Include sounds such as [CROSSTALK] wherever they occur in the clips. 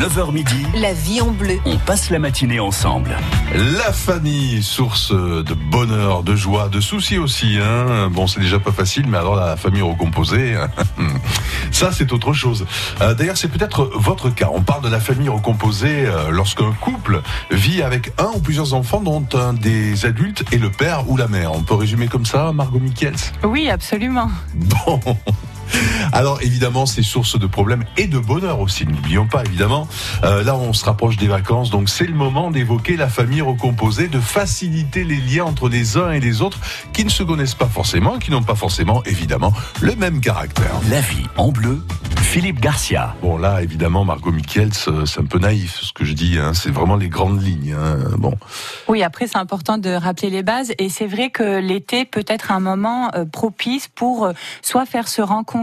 9h midi, La vie en bleu. on passe la matinée ensemble. La famille, source de bonheur, de joie, de soucis aussi. Hein. Bon, c'est déjà pas facile, mais alors la famille recomposée, [LAUGHS] ça c'est autre chose. Euh, D'ailleurs, c'est peut-être votre cas. On parle de la famille recomposée euh, lorsqu'un couple vit avec un ou plusieurs enfants, dont un des adultes est le père ou la mère. On peut résumer comme ça, Margot Michels Oui, absolument. Bon. Alors évidemment, c'est source de problèmes et de bonheur aussi. N'oublions pas évidemment. Euh, là, on se rapproche des vacances, donc c'est le moment d'évoquer la famille recomposée, de faciliter les liens entre les uns et les autres qui ne se connaissent pas forcément, qui n'ont pas forcément évidemment le même caractère. La vie en bleu, Philippe Garcia. Bon là, évidemment, Margot Michels, euh, c'est un peu naïf ce que je dis. Hein. C'est vraiment les grandes lignes. hein. Bon, Oui, après, c'est important de rappeler les bases. Et c'est vrai que l'été peut être un moment euh, propice pour euh, soit faire se rencontrer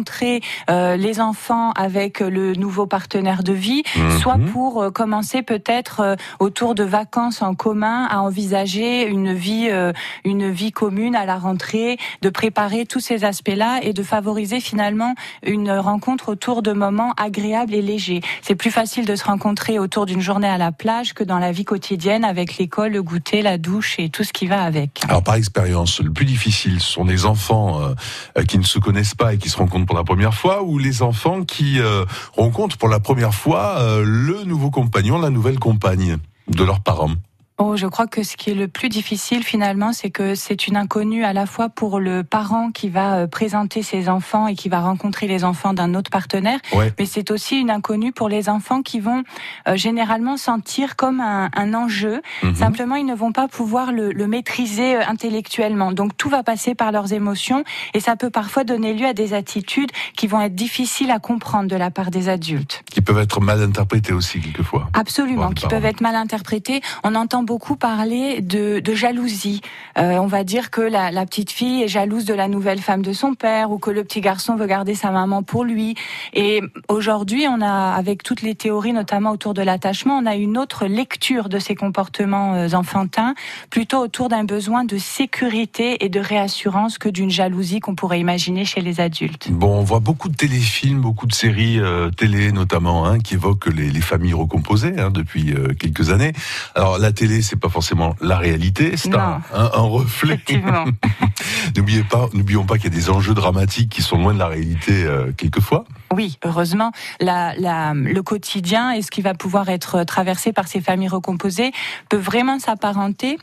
euh, les enfants avec le nouveau partenaire de vie, Mhm. soit pour euh, commencer peut-être euh, autour de vacances en commun à envisager une vie, euh, une vie commune à la rentrée, de préparer tous ces aspects-là et de favoriser finalement une rencontre autour de moments agréables et légers. C'est plus facile de se rencontrer autour d'une journée à la plage que dans la vie quotidienne avec l'école, le goûter, la douche et tout ce qui va avec. Alors par expérience, le plus difficile, sont les enfants euh, euh, qui ne se connaissent pas et qui se rencontrent pour la première fois, ou les enfants qui euh, rencontrent pour la première fois euh, le nouveau compagnon, la nouvelle compagne de leurs parents. Oh, je crois que ce qui est le plus difficile finalement, c'est que c'est une inconnue à la fois pour le parent qui va euh, présenter ses enfants et qui va rencontrer les enfants d'un autre partenaire, Ouais. mais c'est aussi une inconnue pour les enfants qui vont euh, généralement sentir comme un, un enjeu. Mhm. Simplement, ils ne vont pas pouvoir le, le maîtriser euh, intellectuellement. Donc tout va passer par leurs émotions et ça peut parfois donner lieu à des attitudes qui vont être difficiles à comprendre de la part des adultes. Qui peuvent être mal interprétés aussi quelquefois. Absolument, qui peuvent être mal interprétés. On entend beaucoup parler de, jalousie. Euh, on va dire que la, petite fille est jalouse de la nouvelle femme de son père ou que le petit garçon veut garder sa maman pour lui. Et aujourd'hui, on a, avec toutes les théories, notamment autour de l'attachement, on a une autre lecture de ces comportements euh, enfantins, plutôt autour d'un besoin de sécurité et de réassurance que d'une jalousie qu'on pourrait imaginer chez les adultes. Bon, on voit beaucoup de téléfilms, beaucoup de séries euh, télé notamment, hein, qui évoquent les, les familles recomposées hein, depuis quelques années. Alors la télé, c'est pas forcément la réalité, c'est un, un- un reflet. [LAUGHS] N'oubliez pas, n'oublions pas qu'il y a des enjeux dramatiques qui sont loin de la réalité euh, quelquefois. Oui, heureusement, la, la, le quotidien et ce qui va pouvoir être traversé par ces familles recomposées peut vraiment s'apparenter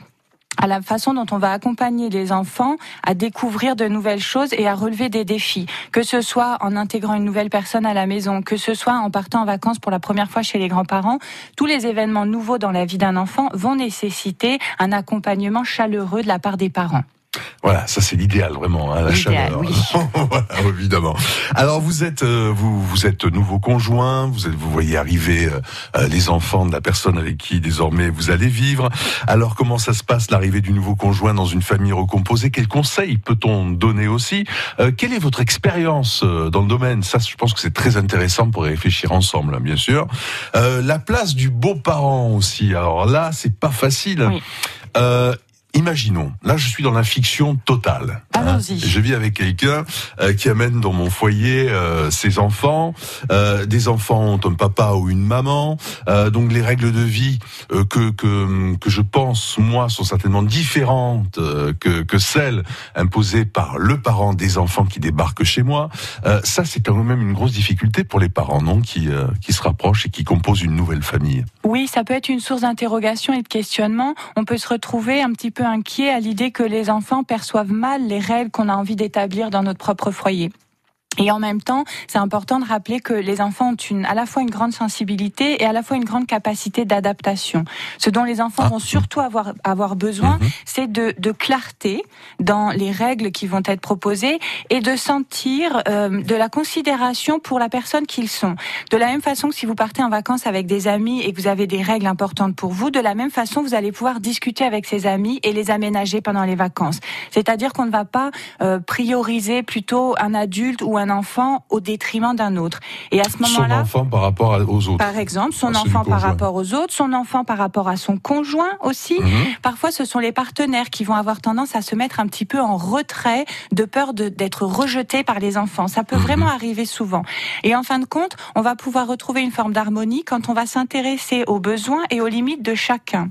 à la façon dont on va accompagner les enfants à découvrir de nouvelles choses et à relever des défis, que ce soit en intégrant une nouvelle personne à la maison, que ce soit en partant en vacances pour la première fois chez les grands-parents, tous les événements nouveaux dans la vie d'un enfant vont nécessiter un accompagnement chaleureux de la part des parents. Voilà, ça c'est l'idéal vraiment, hein, la chaleur. oui. [LAUGHS] voilà, évidemment. Alors vous êtes, euh, vous, vous êtes nouveau conjoint, vous êtes, vous voyez arriver euh, euh, les enfants de la personne avec qui désormais vous allez vivre. Alors comment ça se passe l'arrivée du nouveau conjoint dans une famille recomposée? Quels conseils peut-on donner aussi? Euh, Quelle est votre expérience euh, dans le domaine? Ça, je pense que c'est très intéressant pour réfléchir ensemble, hein, bien sûr. Euh, la place du beau-parent aussi. Alors là, c'est pas facile. Oui. Euh, Imaginons, là je suis dans la fiction totale. Allons-y. Je vis avec quelqu'un euh, qui amène dans mon foyer euh, ses enfants. Euh, des enfants ont un papa ou une maman. Donc les règles de vie que, que que je pense moi sont certainement différentes que que celles imposées par le parent des enfants qui débarquent chez moi. Ça c'est quand même une grosse difficulté pour les parents, non, qui qui se rapprochent et qui composent une nouvelle famille. Oui, ça peut être une source d'interrogation et de questionnement. On peut se retrouver un petit peu inquiet à l'idée que les enfants perçoivent mal les règles qu'on a envie d'établir dans notre propre foyer. Et en même temps, c'est important de rappeler que les enfants ont une, à la fois une grande sensibilité et à la fois une grande capacité d'adaptation. Ce dont les enfants Ah. vont surtout avoir, avoir besoin, Mhm. c'est de, de clarté dans les règles qui vont être proposées et de sentir euh, de la considération pour la personne qu'ils sont. De la même façon que si vous partez en vacances avec des amis et que vous avez des règles importantes pour vous, de la même façon, vous allez pouvoir discuter avec ces amis et les aménager pendant les vacances. C'est-à-dire qu'on ne va pas euh, prioriser plutôt un adulte ou un un enfant au détriment d'un autre. Et à ce moment-là, son enfant par rapport aux autres. Par exemple, son enfant par rapport aux autres, son enfant par rapport à son conjoint aussi. Mhm. Parfois, ce sont les partenaires qui vont avoir tendance à se mettre un petit peu en retrait de peur d'être rejetés par les enfants. Ça peut mhm. vraiment arriver souvent. Et en fin de compte, on va pouvoir retrouver une forme d'harmonie quand on va s'intéresser aux besoins et aux limites de chacun.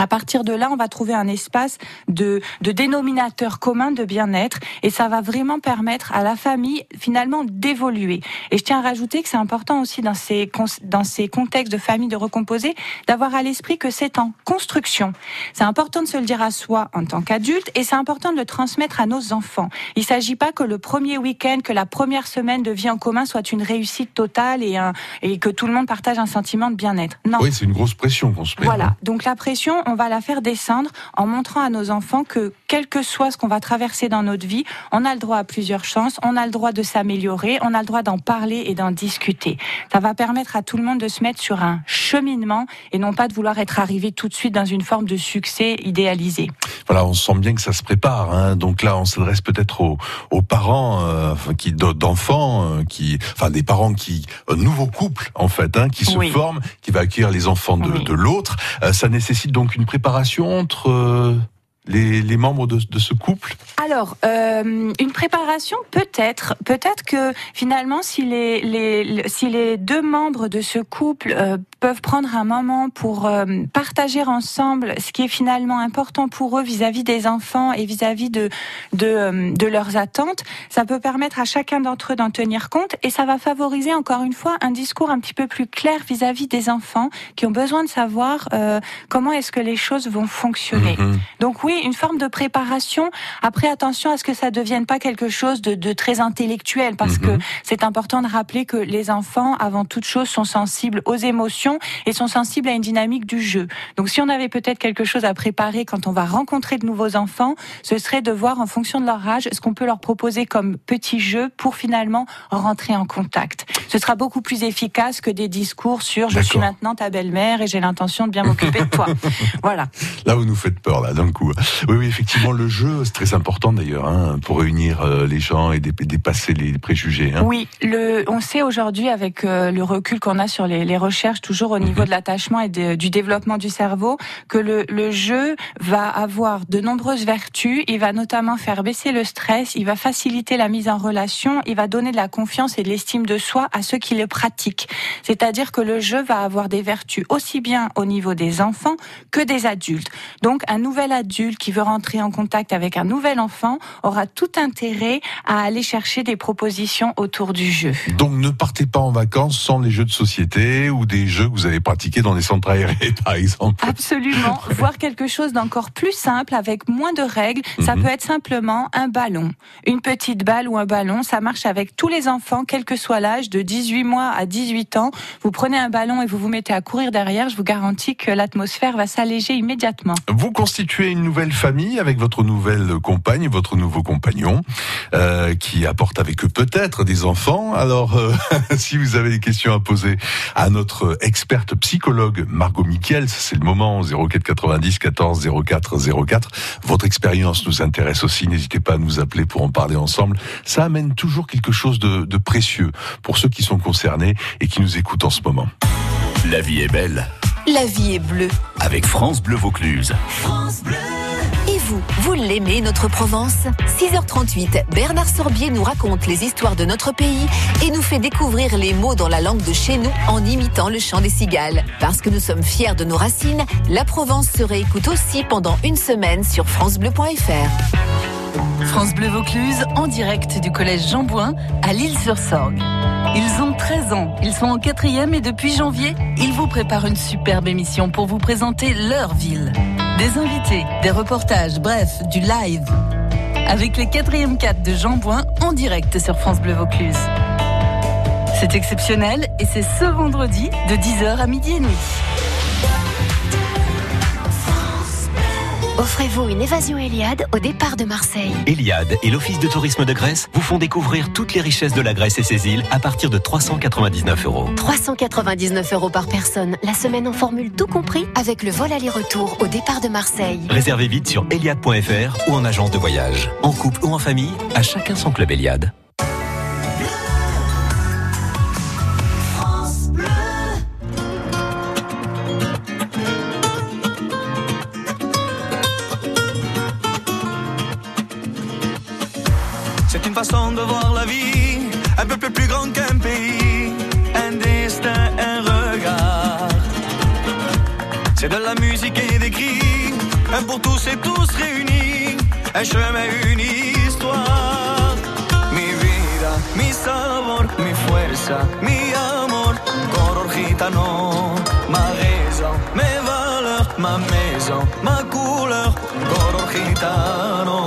À partir de là, on va trouver un espace de, de dénominateur commun de bien-être et ça va vraiment permettre à la famille finalement d'évoluer. Et je tiens à rajouter que c'est important aussi dans ces, dans ces contextes de famille de recomposer d'avoir à l'esprit que c'est en construction. C'est important de se le dire à soi en tant qu'adulte et c'est important de le transmettre à nos enfants. Il ne s'agit pas que le premier week-end, que la première semaine de vie en commun soit une réussite totale et, un, et que tout le monde partage un sentiment de bien-être. Non. Oui, c'est une grosse pression qu'on se met. Voilà. Donc la pression, on va la faire descendre en montrant à nos enfants que quel que soit ce qu'on va traverser dans notre vie, on a le droit à plusieurs chances, on a le droit de s'améliorer, on a le droit d'en parler et d'en discuter. Ça va permettre à tout le monde de se mettre sur un cheminement et non pas de vouloir être arrivé tout de suite dans une forme de succès idéalisé. Voilà, on sent bien que ça se prépare. Hein. Donc là, on s'adresse peut-être aux, parents euh, qui d'enfants, euh, qui, enfin des parents qui, un nouveau couple en fait, hein, qui se forment, qui va accueillir les enfants de, de l'autre. Euh, ça nécessite donc une préparation entre les, les membres de, de, ce couple Alors, euh, une préparation peut-être. Peut-être que finalement, si les, les, si les deux membres de ce couple euh, peuvent prendre un moment pour euh, partager ensemble ce qui est finalement important pour eux vis-à-vis des enfants et vis-à-vis de, de, euh, de, leurs attentes, ça peut permettre à chacun d'entre eux d'en tenir compte et ça va favoriser encore une fois un discours un petit peu plus clair vis-à-vis des enfants qui ont besoin de savoir comment est-ce que les choses vont fonctionner. Mm-hmm. Donc oui, une forme de préparation. Après, attention à ce que ça devienne pas quelque chose de, de très intellectuel, parce que mhm. c'est important de rappeler que les enfants, avant toute chose, sont sensibles aux émotions et sont sensibles à une dynamique du jeu. Donc, si on avait peut-être quelque chose à préparer quand on va rencontrer de nouveaux enfants, ce serait de voir en fonction de leur âge ce qu'on peut leur proposer comme petit jeu pour finalement rentrer en contact. Ce sera beaucoup plus efficace que des discours sur je suis maintenant ta belle-mère et j'ai l'intention de bien m'occuper de toi. [LAUGHS] voilà. Là, vous nous faites peur, là, d'un coup. Oui, oui, effectivement, le jeu, c'est très important d'ailleurs, hein, pour réunir euh, les gens et dépasser les préjugés. Hein. Oui, le, on sait aujourd'hui, avec euh, le recul qu'on a sur les, les, recherches, toujours au niveau mhm. de l'attachement et du développement du cerveau, que le, le jeu va avoir de nombreuses vertus. Il va notamment faire baisser le stress, il va faciliter la mise en relation, il va donner de la confiance et de l'estime de soi à ceux qui le pratiquent. C'est-à-dire que le jeu va avoir des vertus aussi bien au niveau des enfants que des adultes. Donc, un nouvel adulte qui veut rentrer en contact avec un nouvel enfant aura tout intérêt à aller chercher des propositions autour du jeu. Donc ne partez pas en vacances sans les jeux de société ou des jeux que vous avez pratiqués dans les centres aérés [LAUGHS] par exemple. Absolument, [LAUGHS] voir quelque chose d'encore plus simple avec moins de règles, ça mhm. peut être simplement un ballon. Une petite balle ou un ballon, ça marche avec tous les enfants quel que soit l'âge de 18 mois à 18 ans. Vous prenez un ballon et vous vous mettez à courir derrière, je vous garantis que l'atmosphère va s'alléger immédiatement. Vous constituez une nouvelle famille avec votre nouvelle compagne, votre nouveau compagnon, euh, qui apporte avec eux peut-être des enfants. Alors, euh, [LAUGHS] si vous avez des questions à poser à notre experte psychologue Margot Miquel, c'est le moment 04 90 14 04 04. Votre expérience nous intéresse aussi. N'hésitez pas à nous appeler pour en parler ensemble. Ça amène toujours quelque chose de, de précieux pour ceux qui sont concernés et qui nous écoutent en ce moment. La vie est belle. La vie est bleue. Avec France Bleu Vaucluse. France Bleu. Et vous, vous l'aimez notre Provence? 6h38, Bernard Sorbier nous raconte les histoires de notre pays et nous fait découvrir les mots dans la langue de chez nous en imitant le chant des cigales. Parce que nous sommes fiers de nos racines, la Provence se réécoute aussi pendant une semaine sur francebleu.fr. France Bleu Vaucluse en direct du collège Jean Bouin à Lille-sur-Sorgue. Ils ont 13 ans, ils sont en quatrième et depuis janvier, ils vous préparent une superbe émission pour vous présenter leur ville. Des invités, des reportages, bref, du live. Avec les quatrièmes 4 de Jean Bouin en direct sur France Bleu Vaucluse. C'est exceptionnel et c'est ce vendredi de 10h à midi et demi. Offrez-vous une évasion Eliade au départ de Marseille. Eliade et l'Office de tourisme de Grèce vous font découvrir toutes les richesses de la Grèce et ses îles à partir de 399 euros. 399 euros par personne, la semaine en formule tout compris avec le vol aller-retour au départ de Marseille. Réservez vite sur eliade.fr ou en agence de voyage. En couple ou en famille, à chacun son club Eliade. Pour tous et tous réunis, un chemin, une histoire. Mi vida, mi sabor, mi fuerza, mi amor, color gitano, ma raison, mes valeurs, ma maison, ma couleur, color gitano,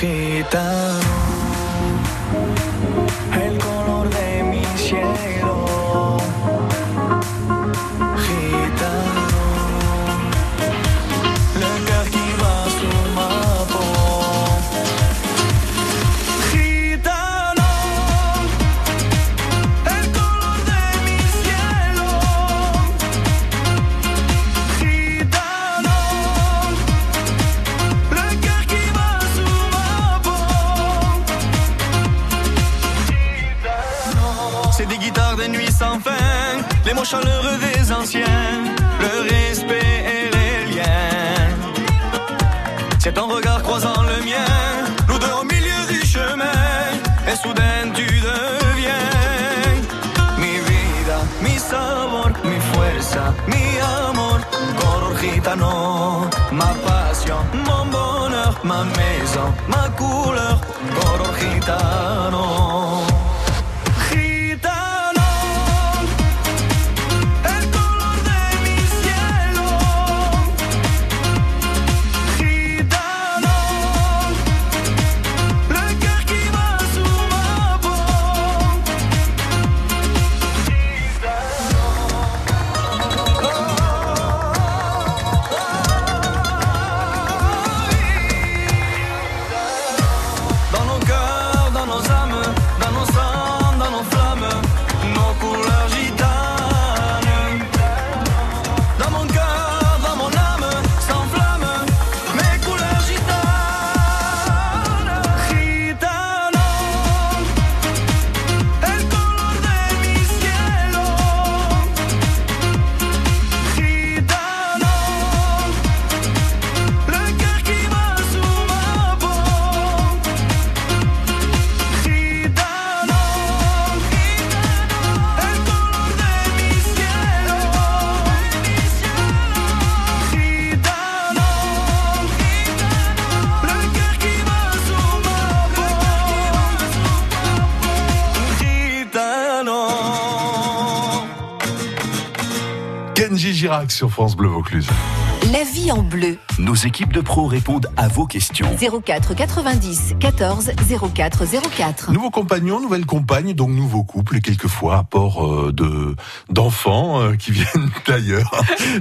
gitano. Chaleureux des anciens, le respect et les liens. C'est ton regard croisant le mien, nous au milieu du chemin, et soudain tu deviens mi vida, mi sabor, mi fuerza, mi amor, gitano, ma passion, mon bonheur, ma maison, Girac sur France Bleu Vaucluse. La vie en bleu. Nos équipes de pros répondent à vos questions. 04 90 14 04 04. Nouveau compagnon, nouvelle compagne, donc nouveau couple et quelquefois apport euh, de d'enfants euh, qui [LAUGHS] viennent d'ailleurs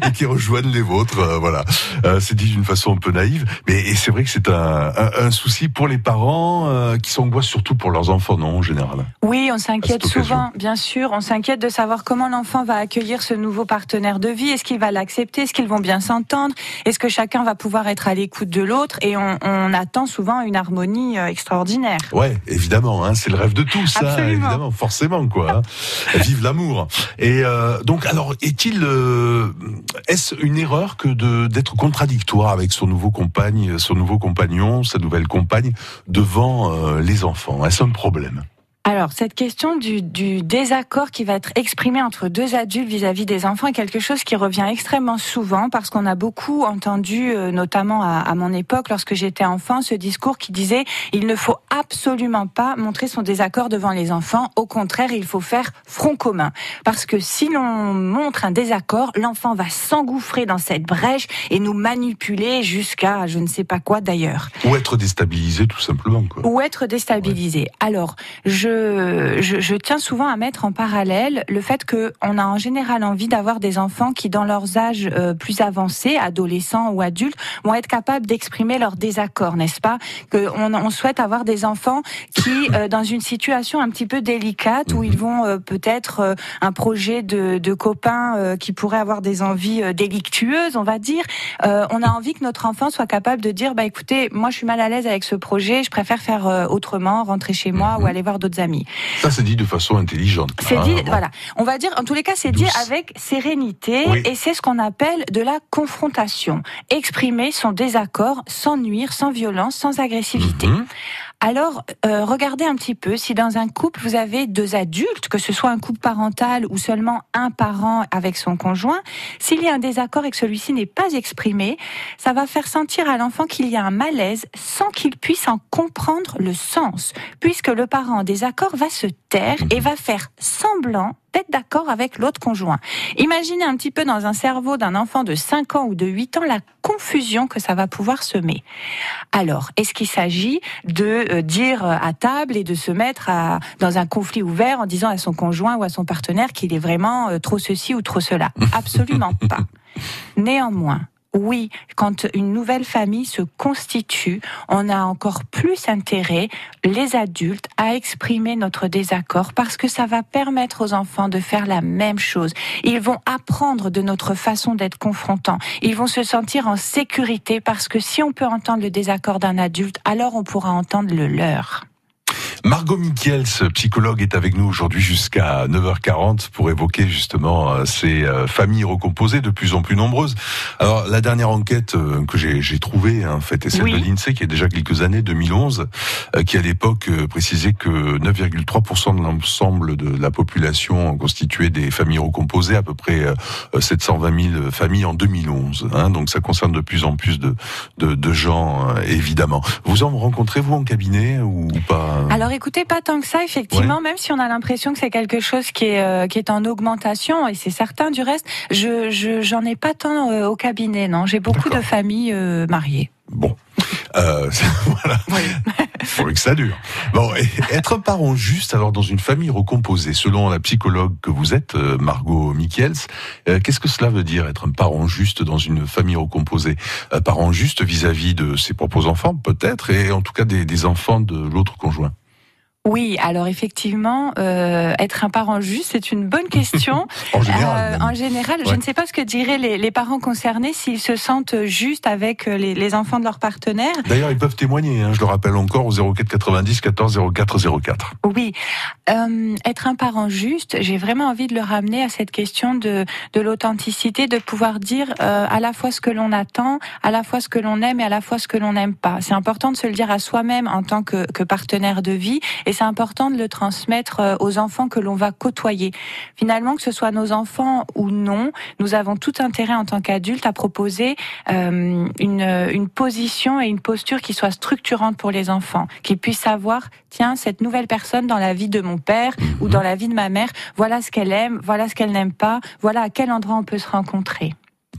et qui rejoignent les vôtres. euh, voilà, Euh, c'est dit d'une façon un peu naïve, mais et c'est vrai que c'est un, un, un souci pour les parents euh, qui s'angoissent surtout pour leurs enfants, non en général? Oui, on s'inquiète souvent, bien sûr. On s'inquiète de savoir comment l'enfant va accueillir ce nouveau partenaire de vie. Est-ce qu'il va l'accepter? Est-ce qu'ils vont bien s'entendre? Est-ce que chacun va pouvoir être à l'écoute de l'autre Et on, on attend souvent une harmonie euh, extraordinaire. Ouais, évidemment, hein, c'est le rêve de tous, ça, Absolument. évidemment, forcément, quoi. hein. [LAUGHS] Vive l'amour. Et euh, donc, alors, est-il, euh, est-ce une erreur que de d'être contradictoire avec son nouveau compagne, son nouveau compagnon, sa nouvelle compagne devant euh, les enfants? Est-ce un problème? Alors, cette question du, du désaccord qui va être exprimé entre deux adultes vis-à-vis des enfants est quelque chose qui revient extrêmement souvent parce qu'on a beaucoup entendu, euh, notamment à, à mon époque, lorsque j'étais enfant, ce discours qui disait il ne faut absolument pas montrer son désaccord devant les enfants. Au contraire, il faut faire front commun. Parce que si l'on montre un désaccord, l'enfant va s'engouffrer dans cette brèche et nous manipuler jusqu'à je ne sais pas quoi d'ailleurs Ou être déstabilisé, tout simplement, quoi. ou être déstabilisé. Alors, je, je, je tiens souvent à mettre en parallèle le fait que on a en général envie d'avoir des enfants qui, dans leurs âges euh, plus avancés, adolescents ou adultes, vont être capables d'exprimer leur désaccord, n'est-ce pas? Que on, souhaite avoir des enfants qui, euh, dans une situation un petit peu délicate, où ils vont euh, peut-être un projet de, de copains euh, qui pourraient avoir des envies délictueuses, on va dire, on a envie que notre enfant soit capable de dire, bah écoutez, moi je suis mal à l'aise avec ce projet, je préfère faire autrement, rentrer chez moi ou aller voir d'autres amis. Ça, c'est dit de façon intelligente. C'est hein, dit, bon. voilà. On va dire, en tous les cas, c'est dit avec sérénité Oui. et c'est ce qu'on appelle de la confrontation. Exprimer son désaccord sans nuire, sans violence, sans agressivité. Mhm. Alors euh, regardez un petit peu si dans un couple vous avez deux adultes, que ce soit un couple parental ou seulement un parent avec son conjoint, s'il y a un désaccord et que celui-ci n'est pas exprimé, ça va faire sentir à l'enfant qu'il y a un malaise sans qu'il puisse en comprendre le sens, puisque le parent en désaccord va se taire et va faire semblant d'être d'accord avec l'autre conjoint. Imaginez un petit peu dans un cerveau d'un enfant de 5 ans ou de 8 ans la confusion que ça va pouvoir semer. Alors, est-ce qu'il s'agit de euh, dire à table et de se mettre à, dans un conflit ouvert en disant à son conjoint ou à son partenaire qu'il est vraiment euh, trop ceci ou trop cela? [LAUGHS] Absolument pas. Néanmoins, oui, quand une nouvelle famille se constitue, on a encore plus intérêt, les adultes, à exprimer notre désaccord parce que ça va permettre aux enfants de faire la même chose. Ils vont apprendre de notre façon d'être confrontants. Ils vont se sentir en sécurité parce que si on peut entendre le désaccord d'un adulte, alors on pourra entendre le leur. Margot Michels, psychologue, est avec nous aujourd'hui jusqu'à 9h40 pour évoquer justement euh, ces euh, familles recomposées de plus en plus nombreuses. Alors la dernière enquête euh, que j'ai trouvée, en fait, est celle de l'INSEE qui a déjà quelques années, 2011, qui à l'époque précisait que 9,3% de l'ensemble de la population constituait des familles recomposées, à peu près 720 000 familles en 2011. Hein, donc ça concerne de plus en plus de, de, de gens, évidemment. Vous en rencontrez vous en cabinet ou pas? Alors écoutez, pas tant que ça, effectivement, même si on a l'impression que c'est quelque chose qui est, euh, qui est en augmentation, et c'est certain du reste, je j'en ai pas tant euh, au cabinet, non. J'ai beaucoup de familles euh, mariées. Bon. Euh, [LAUGHS] voilà. Oui. que ça dure. Bon, être parent juste, alors dans une famille recomposée, selon la psychologue que vous êtes, Margot Michels, qu'est-ce que cela veut dire être un parent juste dans une famille recomposée? Parent juste vis-à-vis de ses propres enfants, peut-être, et en tout cas des, des enfants de l'autre conjoint? Oui, alors effectivement, euh, être un parent juste, c'est une bonne question. [LAUGHS] en général, euh, en général je ne sais pas ce que diraient les, les parents concernés s'ils se sentent justes avec euh, les, les, enfants de leur partenaire. D'ailleurs, ils peuvent témoigner, hein, je le rappelle encore, au 04 90 14 04 04. Oui, euh, être un parent juste, j'ai vraiment envie de le ramener à cette question de, de l'authenticité, de pouvoir dire euh, à la fois ce que l'on attend, à la fois ce que l'on aime et à la fois ce que l'on n'aime pas. C'est important de se le dire à soi-même en tant que, que partenaire de vie et c'est important de le transmettre euh, aux enfants que l'on va côtoyer. Finalement, que ce soit nos enfants ou non, nous avons tout intérêt en tant qu'adultes à proposer euh, une, une position et une posture qui soit structurante pour les enfants, qu'ils puissent savoir, tiens, cette nouvelle personne dans la vie de mon père ou dans la vie de ma mère, voilà ce qu'elle aime, voilà ce qu'elle n'aime pas, voilà à quel endroit on peut se rencontrer.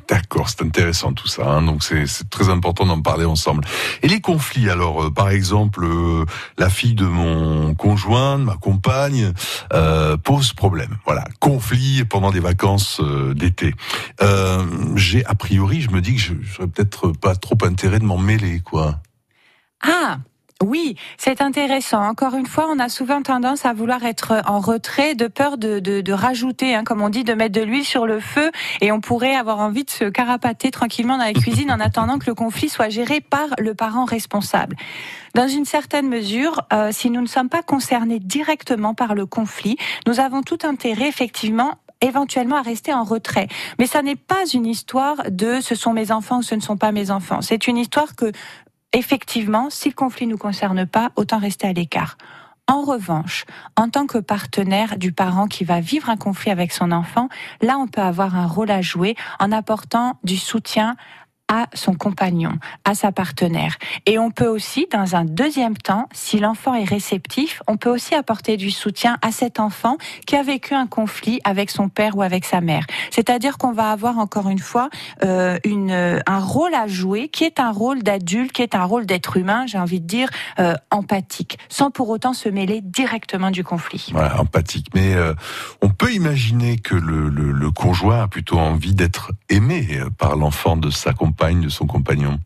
D'accord, c'est intéressant tout ça. Hein. donc c'est très important d'en parler ensemble. Et les conflits, alors, euh, par exemple, euh, la fille de mon conjoint, de ma compagne, euh, pose problème. Voilà, conflit pendant des vacances euh, d'été. J'ai a priori, je me dis que je n'aurais peut-être pas trop intérêt de m'en mêler, quoi. Ah, oui, c'est intéressant. Encore une fois, on a souvent tendance à vouloir être en retrait de peur de, de, de rajouter, hein, comme on dit, de mettre de l'huile sur le feu et on pourrait avoir envie de se carapater tranquillement dans la cuisine en attendant que le conflit soit géré par le parent responsable. Dans une certaine mesure, euh, si nous ne sommes pas concernés directement par le conflit, nous avons tout intérêt effectivement éventuellement à rester en retrait. Mais ça n'est pas une histoire de ce sont mes enfants ou ce ne sont pas mes enfants. C'est une histoire que effectivement, si le conflit ne nous concerne pas, autant rester à l'écart. En revanche, en tant que partenaire du parent qui va vivre un conflit avec son enfant, là, on peut avoir un rôle à jouer en apportant du soutien à son compagnon, à sa partenaire. Et on peut aussi, dans un deuxième temps, si l'enfant est réceptif, on peut aussi apporter du soutien à cet enfant qui a vécu un conflit avec son père ou avec sa mère. C'est-à-dire qu'on va avoir encore une fois euh, une, un rôle à jouer qui est un rôle d'adulte, qui est un rôle d'être humain, j'ai envie de dire, euh, empathique, sans pour autant se mêler directement du conflit. Voilà, empathique. Mais euh, on peut imaginer que le, le, conjoint a plutôt envie d'être aimé euh, par l'enfant de sa compagne de son compagnon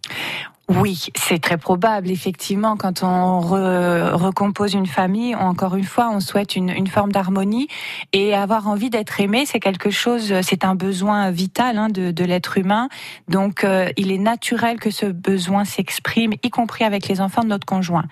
oui, c'est très probable. Effectivement, quand on recompose une famille, encore une fois, on souhaite une, forme d'harmonie et avoir envie d'être aimé, c'est quelque chose, c'est un besoin vital hein, de, de l'être humain. Donc, euh, il est naturel que ce besoin s'exprime, y compris avec les enfants de notre conjoint.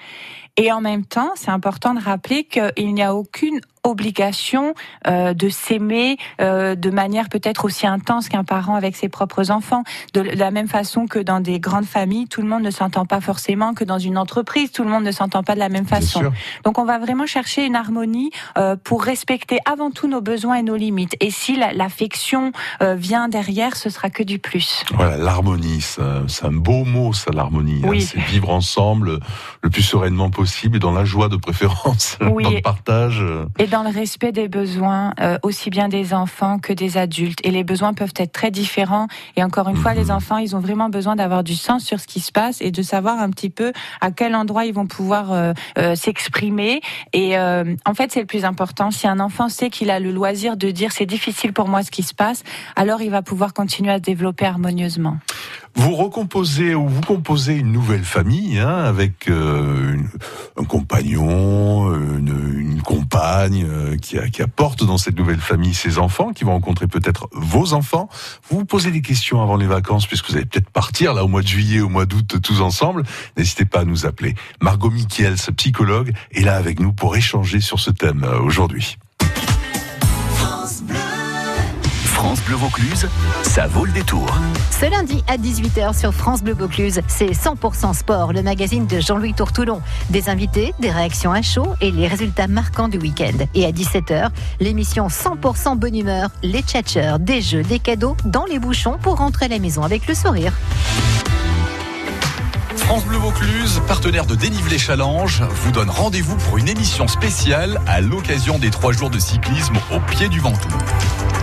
Et en même temps, c'est important de rappeler qu'il n'y a aucune obligation euh, de s'aimer euh, de manière peut-être aussi intense qu'un parent avec ses propres enfants. De la même façon que dans des grandes familles, tout le monde ne s'entend pas forcément, que dans une entreprise, tout le monde ne s'entend pas de la même façon. Donc on va vraiment chercher une harmonie euh, pour respecter avant tout nos besoins et nos limites. Et si l'affection euh, vient derrière, ce sera que du plus. Voilà, l'harmonie, c'est un beau mot, ça, l'harmonie. Hein. c'est vivre ensemble le plus sereinement possible et dans la joie de préférence, [LAUGHS] dans le partage. Et dans le respect des besoins, euh, aussi bien des enfants que des adultes. Et les besoins peuvent être très différents. Et encore une fois, les mhm. enfants, ils ont vraiment besoin d'avoir du sens sur ce qui se passe et de savoir un petit peu à quel endroit ils vont pouvoir euh, euh, s'exprimer. Et en fait, c'est le plus important. Si un enfant sait qu'il a le loisir de dire c'est difficile pour moi ce qui se passe, alors il va pouvoir continuer à se développer harmonieusement. Vous recomposez ou vous composez une nouvelle famille hein, avec un compagnon, une, une compagne euh, qui, apporte dans cette nouvelle famille ses enfants, qui vont rencontrer peut-être vos enfants. Vous vous posez des questions avant les vacances, puisque vous allez peut-être partir là au mois de juillet, au mois d'août, tous ensemble. N'hésitez pas à nous appeler. Margot Michiels, psychologue, est là avec nous pour échanger sur ce thème euh, aujourd'hui. France Bleu Vaucluse, ça vaut le détour. Ce lundi à 18h sur France Bleu Vaucluse, c'est 100% sport, le magazine de Jean-Louis Tourtoulon. Des invités, des réactions à chaud et les résultats marquants du week-end. Et à 17h, l'émission 100% bonne humeur, les tchatcheurs, des jeux, des cadeaux dans les bouchons pour rentrer à la maison avec le sourire. France Bleu Vaucluse, partenaire de Dénivelé Challenge, vous donne rendez-vous pour une émission spéciale à l'occasion des trois jours de cyclisme au pied du Ventoux.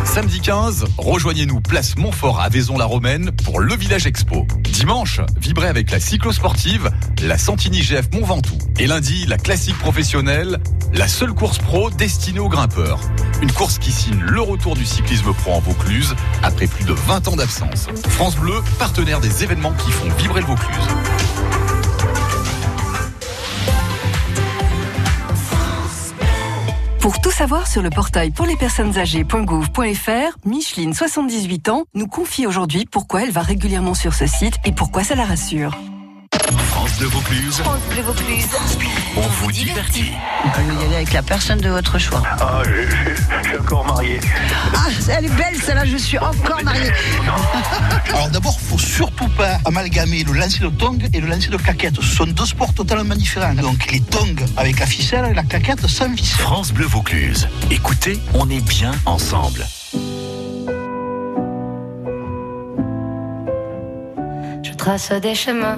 Samedi 15, rejoignez-nous place Montfort à Vaison-la-Romaine pour le Village Expo. Dimanche, vibrez avec la cyclo-sportive, la Santini GF Mont Ventoux. Et lundi, la classique professionnelle, la seule course pro destinée aux grimpeurs. Une course qui signe le retour du cyclisme pro en Vaucluse après plus de 20 ans d'absence. France Bleu, partenaire des événements qui font vibrer le Vaucluse. Pour tout savoir sur le portail pour les personnes âgées.gouv.fr, Micheline, 78 ans, nous confie aujourd'hui pourquoi elle va régulièrement sur ce site et pourquoi ça la rassure. France de Vaucluse. France Bleu Vaucluse. On vous divertit. Vous pouvez y aller avec la personne de votre choix. Ah, je, suis encore marié. Ah, elle est belle celle-là, je suis encore marié. [LAUGHS] Alors d'abord, faut surtout pas amalgamer le lancer de tongs et le lancer de claquette. Ce sont deux sports totalement différents. Donc les tongs avec la ficelle et la claquette sans ficelle. France Bleu Vaucluse. Écoutez, on est bien ensemble. Je trace des chemins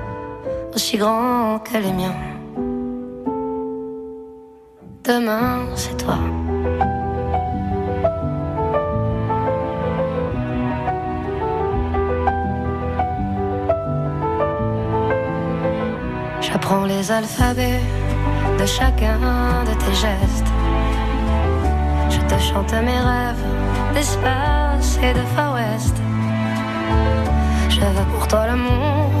aussi grands que les miens. Demain, c'est toi. J'apprends les alphabets de chacun de tes gestes. Je te chante mes rêves d'espace et de Far West. Je veux pour toi l'amour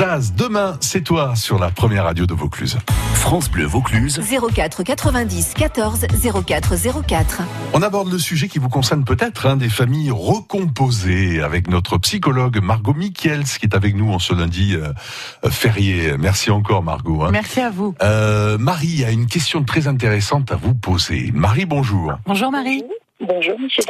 Zaz, demain, c'est toi sur la première radio de Vaucluse. France Bleu Vaucluse. 04 90 14 04 04. On aborde le sujet qui vous concerne peut-être, hein, des familles recomposées, avec notre psychologue Margot Michels, qui est avec nous en ce lundi euh, euh, férié. Merci encore, Margot. hein. Merci à vous. Euh, Marie a une question très intéressante à vous poser. Marie, bonjour. Bonjour Marie. Bonjour, monsieur.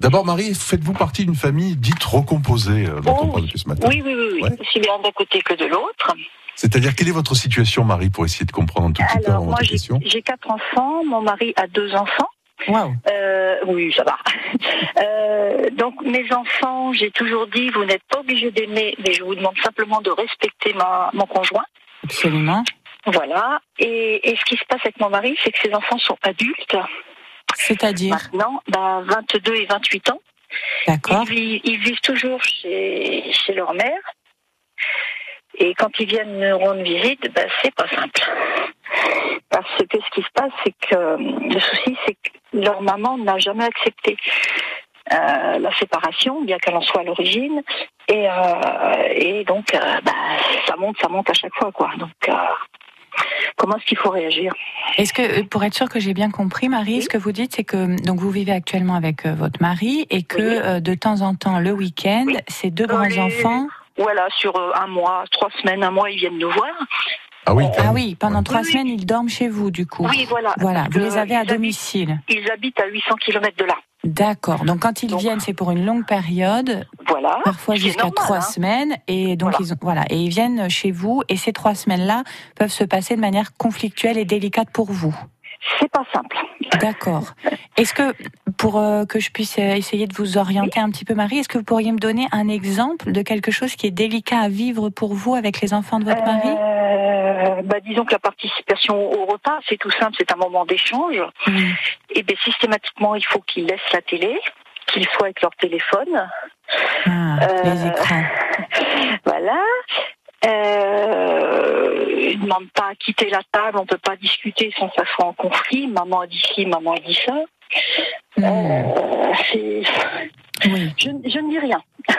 D'abord, Marie, faites-vous partie d'une famille dite recomposée euh, dont on parle depuis ce matin Oui, oui, oui, oui. Ouais. aussi bien d'un côté que de l'autre. C'est-à-dire, quelle est votre situation, Marie, pour essayer de comprendre un tout petit peu Alors, moi, votre j'ai question? j'ai quatre enfants. Mon mari a deux enfants. Wow. Euh, oui, ça va. [LAUGHS] Euh, donc, mes enfants, j'ai toujours dit, vous n'êtes pas obligés d'aimer, mais je vous demande simplement de respecter ma, mon conjoint. Absolument. Voilà. Et, et ce qui se passe avec mon mari, c'est que ses enfants sont adultes. C'est-à-dire Maintenant, bah, 22 et 28 ans. D'accord. Ils, vivent- ils vivent toujours chez, chez leur mère. Et quand ils viennent nous rendre visite, ben, c'est pas simple. Parce que ce qui se passe, c'est que le souci, c'est que leur maman n'a jamais accepté euh, la séparation, bien qu'elle en soit à l'origine. Et, euh, et donc, euh, ben, ça monte, ça monte à chaque fois, quoi. Donc, euh, comment est-ce qu'il faut réagir Est-ce que, euh, pour être sûr que j'ai bien compris, Marie, ce que vous dites, c'est que donc vous vivez actuellement avec euh, votre mari et que euh, de temps en temps, le week-end, ces deux grands les- enfants. Voilà, sur un mois, trois semaines, un mois, ils viennent nous voir. Ah oui, Ah oui, pendant trois semaines, ils dorment chez vous, du coup. Oui, voilà. Voilà, vous Euh, les avez à habitent- domicile. Ils habitent à 800 km de là. D'accord. Donc quand ils viennent, c'est pour une longue période, Voilà. parfois jusqu'à trois hein. semaines, et donc ils ont, voilà, et ils viennent chez vous, et ces trois semaines-là peuvent se passer de manière conflictuelle et délicate pour vous. C'est pas simple. D'accord. Est-ce que, pour euh, que je puisse euh, essayer de vous orienter un petit peu, Marie, est-ce que vous pourriez me donner un exemple de quelque chose qui est délicat à vivre pour vous avec les enfants de votre mari? Euh, bah, disons que la participation au repas, c'est tout simple, c'est un moment d'échange. Et bien systématiquement, il faut qu'ils laissent la télé, qu'ils soient avec leur téléphone. Ah, les écrans. [LAUGHS] Voilà. Euh, ils ne demandent pas à quitter la table, on peut pas discuter sans que ça soit en conflit. Maman a dit ci, maman a dit ça. Euh, c'est- je, je ne dis rien. [LAUGHS]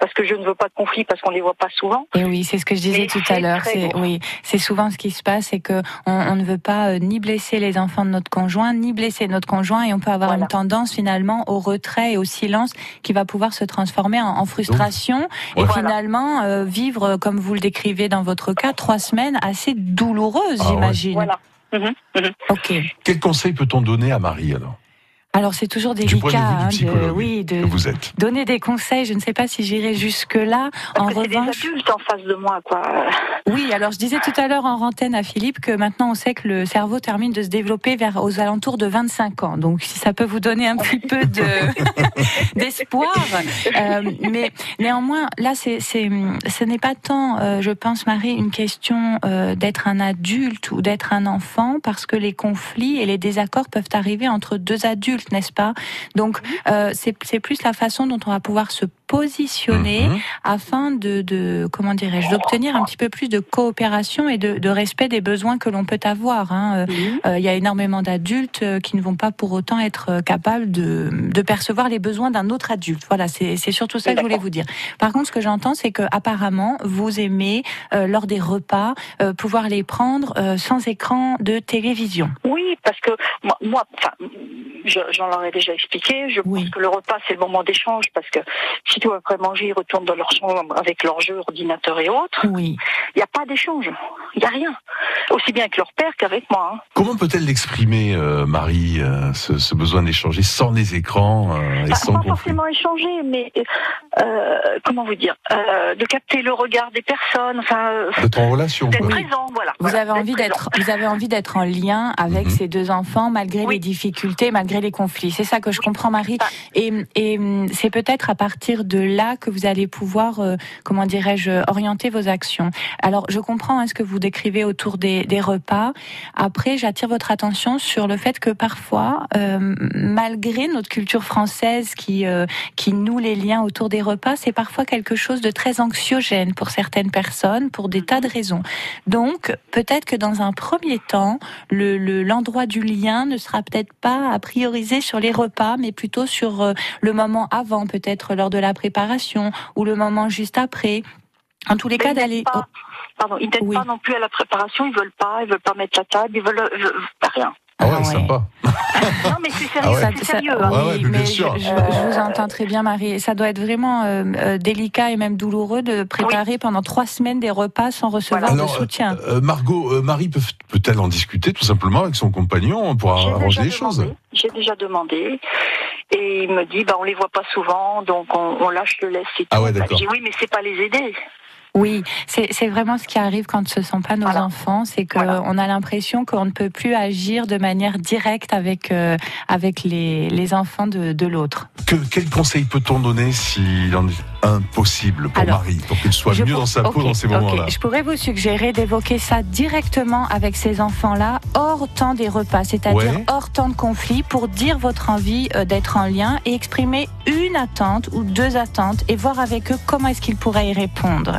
Parce que je ne veux pas de conflit, parce qu'on les voit pas souvent. Et oui, c'est ce que je disais Mais tout à l'heure. C'est oui, c'est souvent ce qui se passe, c'est que on, on ne veut pas euh, ni blesser les enfants de notre conjoint, ni blesser notre conjoint, et on peut avoir une tendance finalement au retrait et au silence qui va pouvoir se transformer en, en frustration et Ouais. finalement euh, vivre, euh, comme vous le décrivez dans votre cas, trois semaines assez douloureuses, Ah ouais. j'imagine. Voilà. Mhm, mhm. Ok. Quel conseil peut-on donner à Marie alors? Alors c'est toujours Du point de délicat vue du hein, psychologue de, oui, de que vous êtes. donner des conseils. Je ne sais pas si j'irai jusque là. En c'est des revanche, adultes en face de moi, quoi. Oui, alors je disais tout à l'heure en rentaine à Philippe que maintenant on sait que le cerveau termine de se développer vers aux alentours de 25 ans. Donc si ça peut vous donner un petit peu de [LAUGHS] d'espoir, Euh, mais néanmoins là c'est c'est ce n'est pas tant, euh, je pense Marie, une question euh, d'être un adulte ou d'être un enfant parce que les conflits et les désaccords peuvent arriver entre deux adultes, n'est-ce pas? Donc euh, c'est plus la façon dont on va pouvoir se positionner Mhm. afin de, de comment dirais-je d'obtenir un petit peu plus de coopération et de, de respect des besoins que l'on peut avoir. hein. Euh, euh, Il y a énormément d'adultes qui ne vont pas pour autant être capables de, de percevoir les besoins d'un autre adulte. Voilà, c'est surtout ça que je voulais vous dire. Par contre, ce que j'entends, c'est que apparemment vous aimez euh, lors des repas pouvoir les prendre sans écran de télévision. Oui, parce que moi, moi j'en leur ai déjà expliqué. Je pense que le repas, c'est le moment d'échange parce que si tout après manger, ils retournent dans leur chambre avec leurs jeux, ordinateurs et autres. Oui. Il n'y a pas d'échange. Il n'y a rien. Aussi bien avec leur père qu'avec moi. hein. Comment peut-elle l'exprimer, euh, Marie, euh, ce, ce besoin d'échanger sans les écrans euh, et Bah, sans pas conflit? forcément échanger, mais euh, comment vous dire, euh, de capter le regard des personnes, enfin, euh, D'être en relation, d'être présent, voilà. Vous Voilà, avez envie d'être, vous avez envie d'être en lien avec Mhm. ces deux enfants malgré les difficultés, malgré les conflits. C'est ça que je comprends, Marie. Et, et hum, c'est peut-être à partir de là que vous allez pouvoir, euh, comment dirais-je, orienter vos actions. Alors, je comprends hein, ce que vous décrivez autour des, des repas. Après, j'attire votre attention sur le fait que parfois, euh, malgré notre culture française qui euh, qui noue les liens autour des repas, c'est parfois quelque chose de très anxiogène pour certaines personnes, pour des tas de raisons. Donc, peut-être que dans un premier temps, le l'endroit du lien ne sera peut-être pas à prioriser sur les repas, mais plutôt sur euh, le moment avant, peut-être lors de la préparation ou le moment juste après. En tous les cas, d'aller. Pardon, ils n'aident pas non plus à la préparation, ils veulent pas, ils veulent pas mettre la table, ils veulent, euh, rien. Ah ouais, sympa. [LAUGHS] non, mais c'est sérieux, Ah ouais. c'est sérieux. Ah hein. ouais, mais bien sûr. Je, je vous entends très bien, Marie. Ça doit être vraiment euh, euh, délicat et même douloureux de préparer pendant trois semaines des repas sans recevoir de soutien. Euh, Margot, euh, Marie peut- peut-elle en discuter tout simplement avec son compagnon pour arranger les choses? Demandé. J'ai déjà demandé. Et il me dit, bah, on les voit pas souvent, donc on, on lâche le et tout. Ah ouais, Bah, d'accord. J'ai dit, oui, mais c'est pas les aider. Oui, c'est c'est vraiment ce qui arrive quand ce ne sont pas nos enfants, c'est qu'on a l'impression qu'on ne peut plus agir de manière directe avec euh, avec les, les enfants de, de l'autre. Que, quel conseil peut-on donner s'il en est impossible pour Alors, Marie, pour qu'elle soit mieux pour- dans sa peau dans ces moments-là? Je pourrais vous suggérer d'évoquer ça directement avec ces enfants-là, hors temps des repas, c'est-à-dire Ouais. hors temps de conflit, pour dire votre envie euh, d'être en lien et exprimer une attente ou deux attentes et voir avec eux comment est-ce qu'ils pourraient y répondre.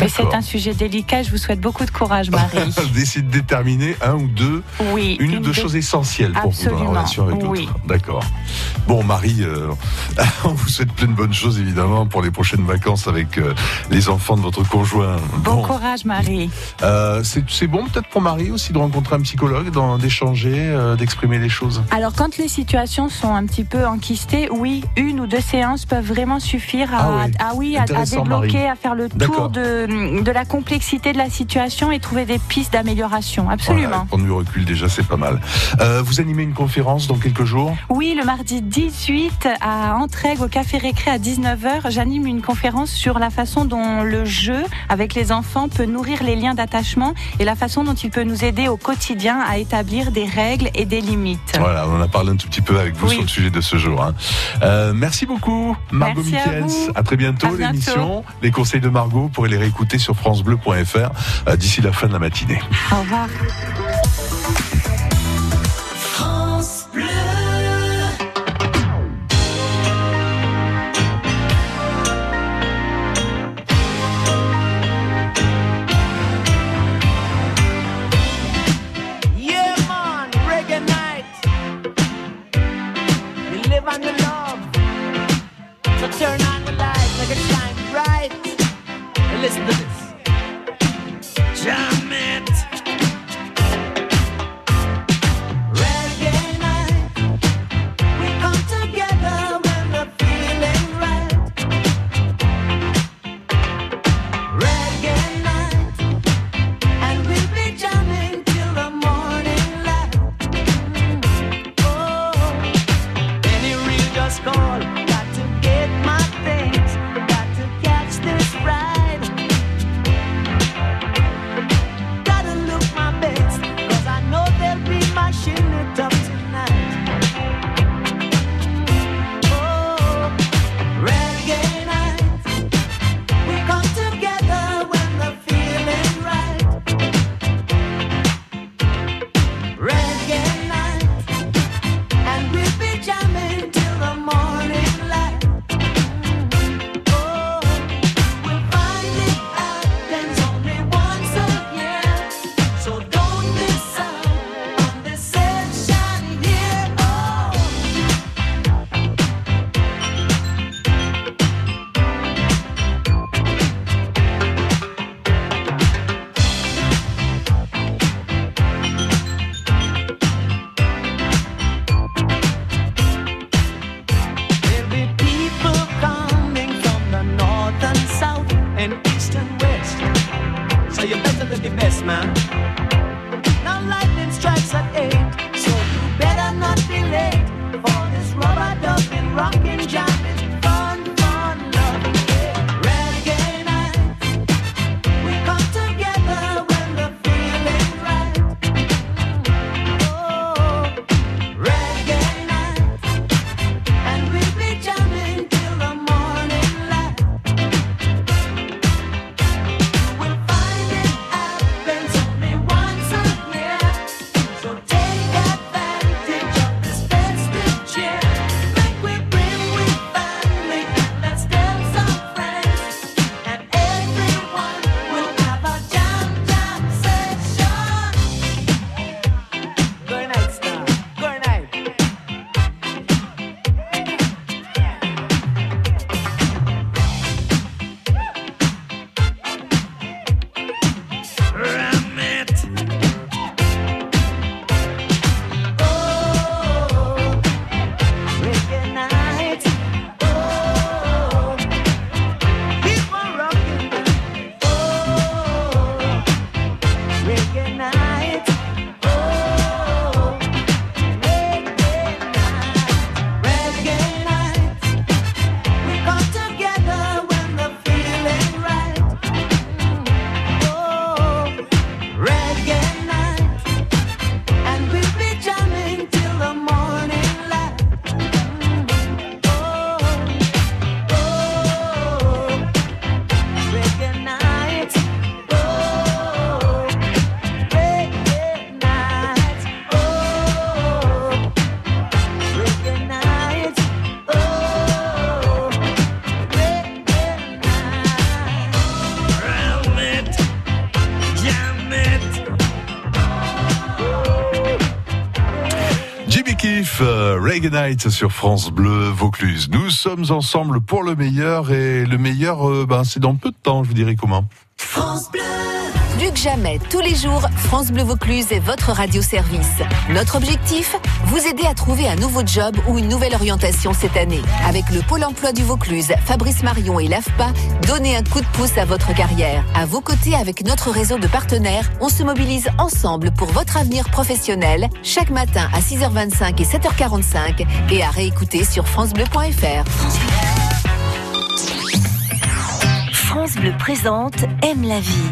Mais c'est un sujet délicat, je vous souhaite beaucoup de courage, Marie. [LAUGHS] Décide de déterminer un ou deux, Oui, une ou deux choses essentielles pour vous dans la Absolument, relation avec l'autre. oui. D'accord. Bon, Marie, euh, [LAUGHS] on vous souhaite plein de bonnes choses évidemment pour les prochaines vacances avec euh, les enfants de votre conjoint. Bon courage, Marie. Euh, c'est bon peut-être pour Marie aussi de rencontrer un psychologue, d'échanger, d'exprimer les choses. Alors, quand les situations sont un petit peu enquistées, oui, une ou deux séances peuvent vraiment suffire à, Ah ouais. oui, à, débloquer, Marie. à faire le tour de, de la complexité de la situation et trouver des pistes d'amélioration. Absolument. Voilà, prendre du recul déjà, c'est pas mal. Euh, vous animez une conférence dans quelques jours? Oui, le mardi 18 à Entraigue au Café Récré à 19h, j'anime une conférence sur la façon dont le jeu avec les enfants peut nourrir les liens d'attachement et la façon dont il peut nous aider au quotidien à établir des règles et des limites. Voilà, on en a parlé un tout petit peu avec vous Oui. sur le sujet de ce jour. hein. Euh, merci beaucoup, Margot Merci à. À, très bientôt, l'émission. Les conseils de Margot, pourrez les réécouter sur FranceBleu.fr euh, d'ici la fin de la matinée. Au revoir. France Bleu. is the Cliff euh, Reaganite sur France Bleu Vaucluse. Nous sommes ensemble pour le meilleur et le meilleur, euh, ben, c'est dans peu de temps, je vous dirai comment. France Bleu. Plus que jamais, tous les jours, France Bleu Vaucluse est votre radio-service. Notre objectif Vous aider à trouver un nouveau job ou une nouvelle orientation cette année. Avec le Pôle emploi du Vaucluse, Fabrice Marion et l'AFPA, donnez un coup de pouce à votre carrière. À vos côtés, avec notre réseau de partenaires, on se mobilise ensemble pour votre avenir professionnel, chaque matin à 6h25 et 7h45 et à réécouter sur FranceBleu.fr. France Bleu présente Aime la vie,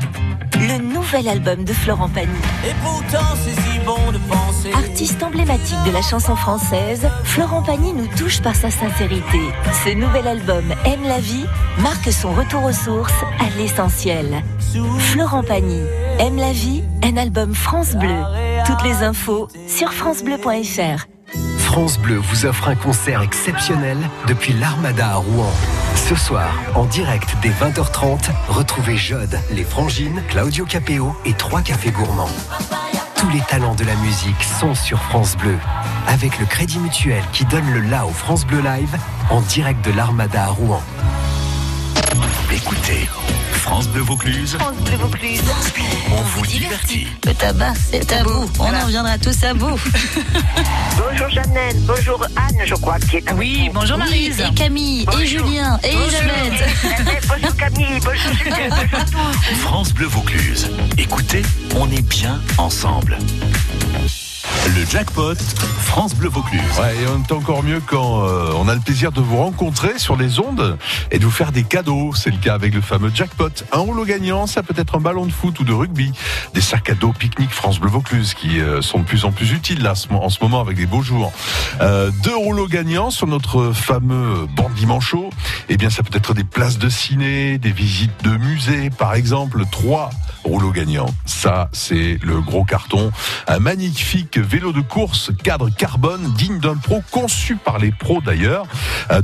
le nouvel album de Florent Pagny. Et pourtant, c'est si bon de penser. Artiste emblématique de la chanson française, Florent Pagny nous touche par sa sincérité. Ce nouvel album Aime la vie marque son retour aux sources, à l'essentiel. Florent Pagny, Aime la vie, un album France Bleu. Toutes les infos sur francebleu.fr. France Bleu vous offre un concert exceptionnel depuis l'Armada à Rouen. Ce soir, en direct dès 20h30, retrouvez Jode, les Frangines, Claudio Capéo et trois cafés gourmands. Tous les talents de la musique sont sur France Bleu. Avec le Crédit Mutuel qui donne le la au France Bleu Live en direct de l'Armada à Rouen. Écoutez, France Bleu Vaucluse, France Bleu Vaucluse. on vous divertit. Le tabac, c'est à vous. On en reviendra tous à bout. Bonjour Jeannette, bonjour Anne, je crois, qui est avec Oui, vous. bonjour Marise. Et Camille, et Julien, et Elisabeth. Bonjour Camille, bonjour Julien, bonjour tous. France Bleu Vaucluse. Écoutez, on est bien ensemble. Le jackpot, France Bleu Vaucluse. Ouais, et on est encore mieux quand euh, on a le plaisir de vous rencontrer sur les ondes et de vous faire des cadeaux. C'est le cas avec le fameux jackpot. Un rouleau gagnant, ça peut être un ballon de foot ou de rugby. Des sacs à dos pique-nique France Bleu Vaucluse qui euh, sont de plus en plus utiles là, en ce moment avec des beaux jours. Euh, deux rouleaux gagnants sur notre fameux bandit manchot. Eh bien, ça peut être des places de ciné, des visites de musées, par exemple. Trois rouleaux gagnants. Ça, c'est le gros carton. Un magnifique vélo de course cadre carbone digne d'un pro, conçu par les pros d'ailleurs. Euh,